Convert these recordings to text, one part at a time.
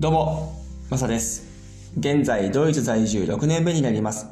どうも、マサです。現在、ドイツ在住6年目になります。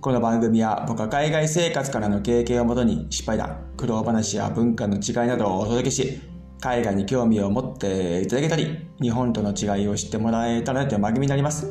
この番組は僕は海外生活からの経験をもとに失敗談、苦労話や文化の違いなどをお届けし、海外に興味を持っていただけたり、日本との違いを知ってもらえたらという番組になります。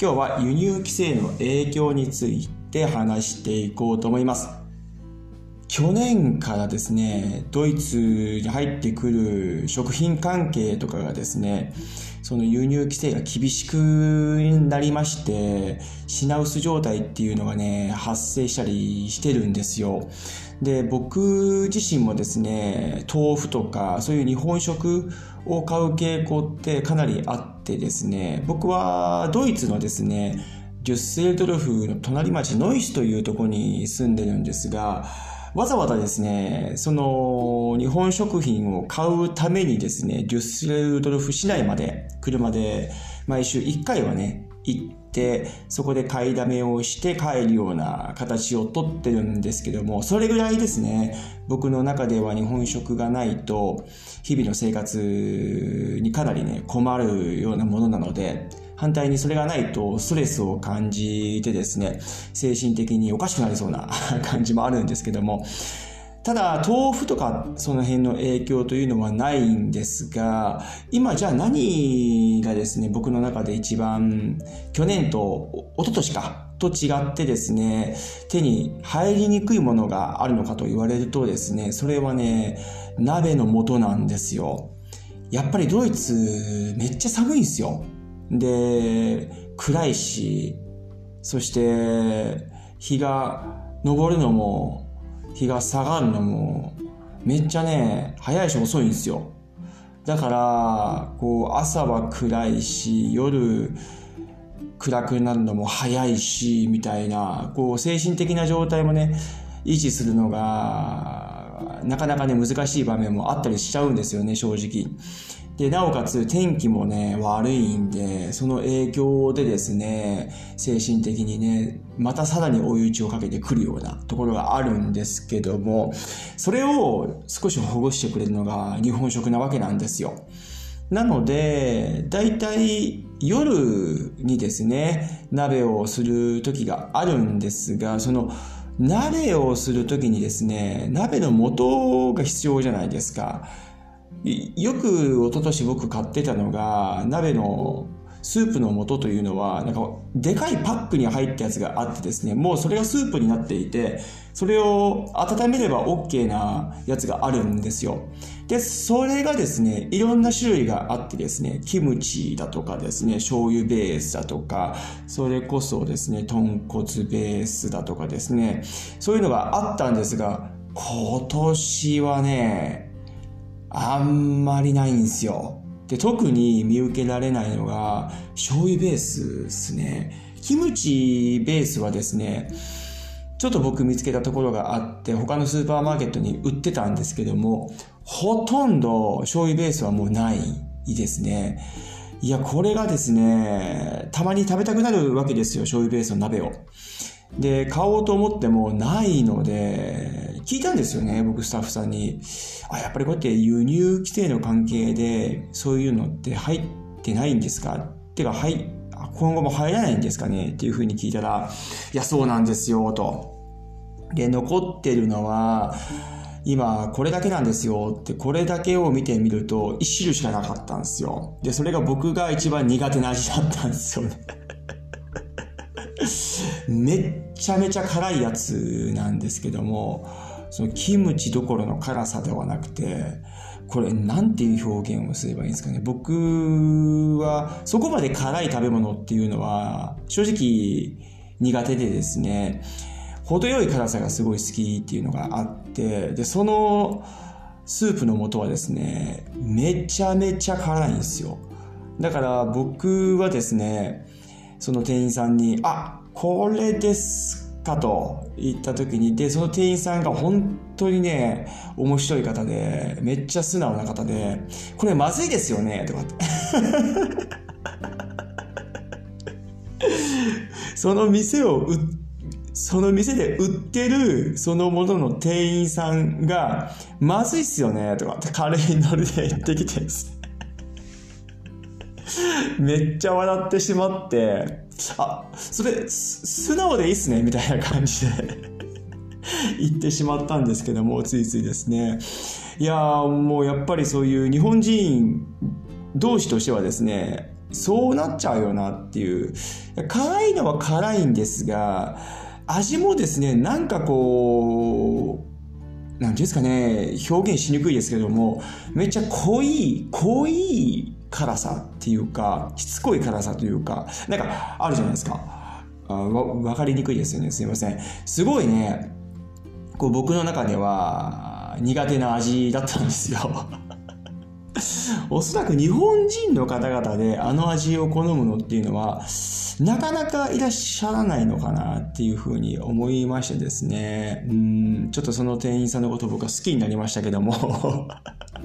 今日は輸入規制の影響について話していこうと思います。去年からですね、ドイツに入ってくる食品関係とかがですね、その輸入規制が厳しくなりまして、品薄状態っていうのがね、発生したりしてるんですよ。で、僕自身もですね、豆腐とかそういう日本食を買う傾向ってかなりあってですね、僕はドイツのですね、デュッセルドルフの隣町ノイスというところに住んでるんですが、わざわざですね、その日本食品を買うためにですね、デュッセルドルフ市内まで車で毎週1回はね、行って、そこで買いだめをして帰るような形をとってるんですけども、それぐらいですね、僕の中では日本食がないと、日々の生活にかなりね、困るようなものなので、反対にそれがないとストレスを感じてですね、精神的におかしくなりそうな 感じもあるんですけども、ただ、豆腐とかその辺の影響というのはないんですが、今じゃあ何がですね、僕の中で一番去年と一昨年かと違ってですね、手に入りにくいものがあるのかと言われるとですね、それはね、鍋の素なんですよ。やっぱりドイツめっちゃ寒いんですよ。で、暗いし、そして日が昇るのも日が下がるのもめっちゃね、早いし遅いんですよ。だから、こう朝は暗いし、夜暗くなるのも早いし、みたいな、こう精神的な状態もね、維持するのが、なかなかね、難しい場面もあったりしちゃうんですよね、正直。で、なおかつ天気もね、悪いんで、その影響でですね、精神的にね、またさらに追い打ちをかけてくるようなところがあるんですけども、それを少しほぐしてくれるのが日本食なわけなんですよ。なので、だいたい夜にですね、鍋をする時があるんですが、その鍋をする時にですね、鍋の素が必要じゃないですか。よく一昨年僕買ってたのが鍋のスープの素というのはなんかでかいパックに入ったやつがあってですねもうそれがスープになっていてそれを温めれば OK なやつがあるんですよ。でそれがですねいろんな種類があってですねキムチだとかですね醤油ベースだとかそれこそですね豚骨ベースだとかですねそういうのがあったんですが今年はねあんまりないんですよ。で、特に見受けられないのが、醤油ベースですね。キムチベースはですね、ちょっと僕見つけたところがあって、他のスーパーマーケットに売ってたんですけども、ほとんど醤油ベースはもうないですね。いや、これがですね、たまに食べたくなるわけですよ、醤油ベースの鍋を。で、買おうと思ってもないので、聞いたんですよね、僕スタッフさんに。あ、やっぱりこうやって輸入規制の関係で、そういうのって入ってないんですか？ってか、はい、今後も入らないんですかね？っていうふうに聞いたら、いや、そうなんですよ、と。で、残ってるのは、今、これだけなんですよって、これだけを見てみると、一種類しかなかったんですよ。で、それが僕が一番苦手な味だったんですよね。めっちゃめちゃ辛いやつなんですけども、そのキムチどころの辛さではなくて、これなんていう表現をすればいいんですかね。僕はそこまで辛い食べ物っていうのは正直苦手でですね、程よい辛さがすごい好きっていうのがあって、で、そのスープの素はですね、めちゃめちゃ辛いんですよ。だから僕はですね、その店員さんに、あ、これですかと言った時に、で、その店員さんが本当にね、面白い方で、めっちゃ素直な方で、これまずいですよね、とかって。その店を売その店で売ってるそのものの店員さんが、まずいっすよね、とかって軽いノリで言ってきて。めっちゃ笑ってしまって、あ、それ、素直でいいっすね、みたいな感じで 言ってしまったんですけども、ついついですね。いやもうやっぱりそういう日本人同士としてはですね、そうなっちゃうよなっていう。辛いのは辛いんですが、味もですね、なんかこう、なんていうんですかね、表現しにくいですけども、めっちゃ濃い、濃い辛さっていうか、しつこい辛さというか、なんかあるじゃないですか。あわわかりにくいですよね。すいません。すごいね、こう僕の中では苦手な味だったんですよ。おそらく日本人の方々であの味を好むのっていうのは、なかなかいらっしゃらないのかなっていうふうに思いましてですね。うん、ちょっとその店員さんのこと僕は好きになりましたけども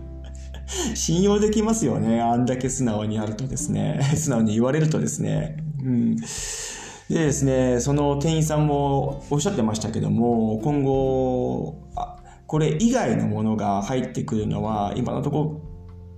信用できますよね。あんだけ素直にやるとですね。素直に言われるとですね。うん。でですね、その店員さんもおっしゃってましたけども、今後、あこれ以外のものが入ってくるのは、今のところ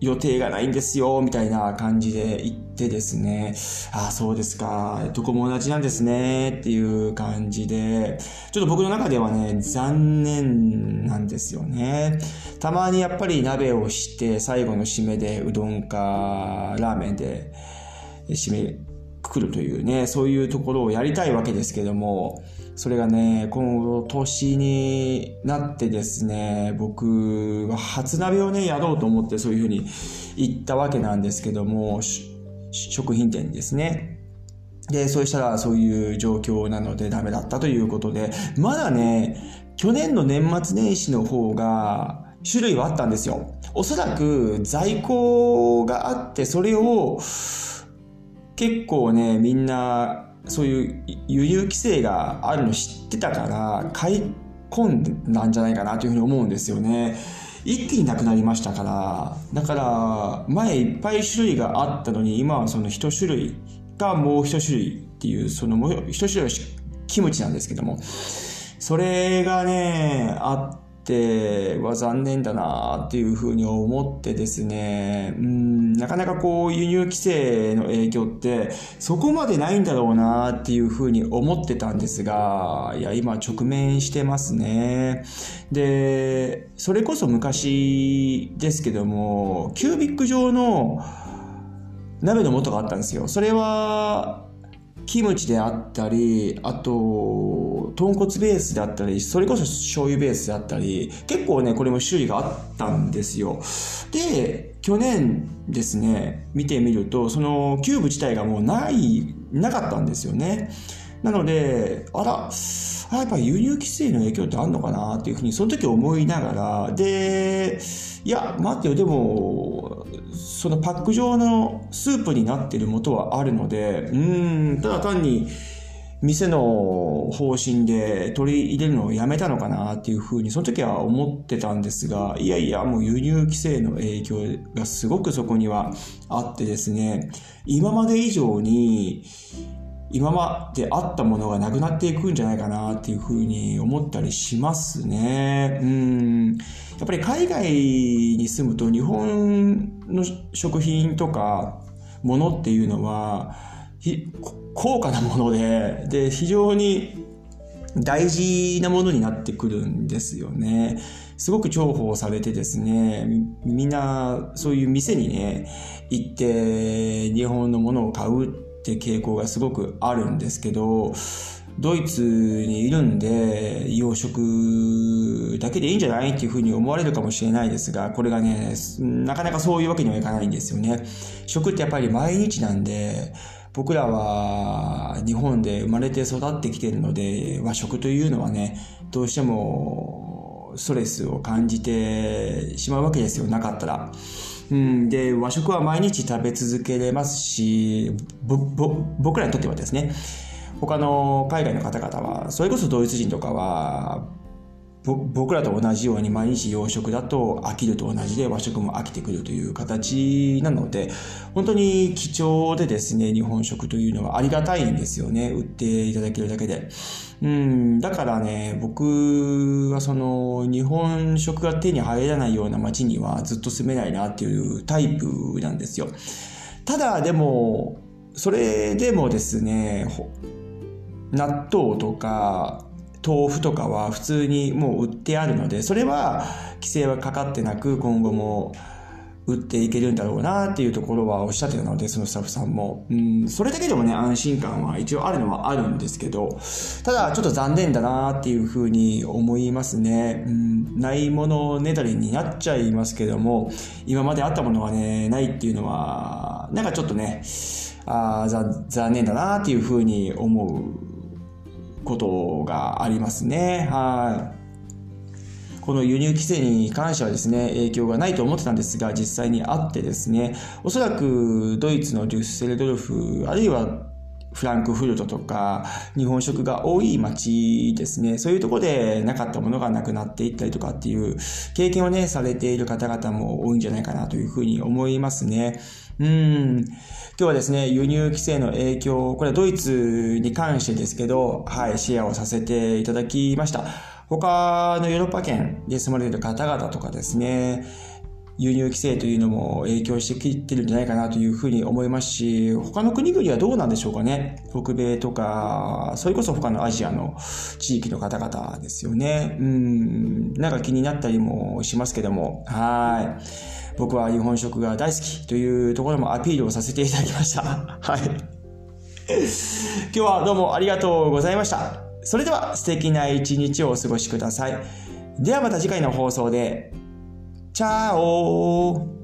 予定がないんですよ、みたいな感じで言ってですね、ああ、そうですか、どこも同じなんですね、っていう感じで、ちょっと僕の中ではね、残念なんですよね。たまにやっぱり鍋をして、最後の締めでうどんかラーメンで締めくるというね、そういうところをやりたいわけですけども、それがね、今後年になってですね、僕は初鍋をね、やろうと思ってそういうふうに言ったわけなんですけども、食品店にですね。で、そうしたらそういう状況なのでダメだったということで、まだね、去年の年末年始の方が種類はあったんですよ。おそらく在庫があって、それを結構ね、みんなそういう輸入規制があるの知ってたから買い込んだんじゃないかなというふうに思うんですよね。一気になくなりましたから、だから前いっぱい種類があったのに今はその一種類がもう一種類っていうそのもう一種類はキムチなんですけども、それがね、あってては残念だなっていうふうに思ってですね、うん、なかなかこう輸入規制の影響ってそこまでないんだろうなっていうふうに思ってたんですが、いや、今直面してますね。で、それこそ昔ですけども、キュービック状の鍋の素があったんですよ。それは、キムチであったり、あと、豚骨ベースであったり、それこそ醤油ベースであったり、結構ね、これも種類があったんですよ。で、去年ですね、見てみると、そのキューブ自体がもうない、なかったんですよね。なので、あら、あやっぱ輸入規制の影響ってあるのかなっていうふうに、その時思いながら、で、いや、待ってよ、でも、そのパック状のスープになっている元はあるので、うん、ただ単に、店の方針で取り入れるのをやめたのかなっていうふうにその時は思ってたんですが、いやいや、もう輸入規制の影響がすごくそこにはあってですね、今まで以上に今まであったものがなくなっていくんじゃないかなっていうふうに思ったりしますね。うん。やっぱり海外に住むと日本の食品とかものっていうのは高価なもので、で、非常に大事なものになってくるんですよね。すごく重宝されてですね、みんなそういう店にね、行って日本のものを買うって傾向がすごくあるんですけど、ドイツにいるんで、洋食だけでいいんじゃないっていうふうに思われるかもしれないですが、これがね、なかなかそういうわけにはいかないんですよね。食ってやっぱり毎日なんで、僕らは日本で生まれて育ってきてるので、和食というのはね、どうしてもストレスを感じてしまうわけですよ、なかったら。うん、で、和食は毎日食べ続けれますし、僕らにとってはですね、他の海外の方々は、それこそドイツ人とかは、僕らと同じように毎日洋食だと飽きると同じで和食も飽きてくるという形なので、本当に貴重でですね、日本食というのはありがたいんですよね。売っていただけるだけで。うん、だからね、僕はその日本食が手に入らないような街にはずっと住めないなっていうタイプなんですよ。ただでも、それでもですね、納豆とか豆腐とかは普通にもう売ってあるので、それは規制はかかってなく今後も売っていけるんだろうなっていうところはおっしゃってたので、そのスタッフさんも。うん、それだけでもね、安心感は一応あるのはあるんですけど、ただちょっと残念だなっていうふうに思いますね。うん、ないものねだりになっちゃいますけども、今まであったものはね、ないっていうのは、なんかちょっとね、あ残念だなっていうふうに思うことがありますね。はい。この輸入規制に関してはですね、影響がないと思ってたんですが、実際にあってですね、おそらくドイツのデュッセルドルフ、あるいはフランクフルトとか日本食が多い街ですね。そういうところでなかったものがなくなっていったりとかっていう経験をね、されている方々も多いんじゃないかなというふうに思いますね。うん。今日はですね、輸入規制の影響、これはドイツに関してですけど、はい、シェアをさせていただきました。他のヨーロッパ圏で住まれている方々とかですね、輸入規制というのも影響してきてるんじゃないかなというふうに思いますし、他の国々はどうなんでしょうかね。北米とか、それこそ他のアジアの地域の方々ですよね。うん、なんか気になったりもしますけども、はい。僕は日本食が大好きというところもアピールをさせていただきました。はい。今日はどうもありがとうございました。それでは素敵な一日をお過ごしください。ではまた次回の放送で。チャオ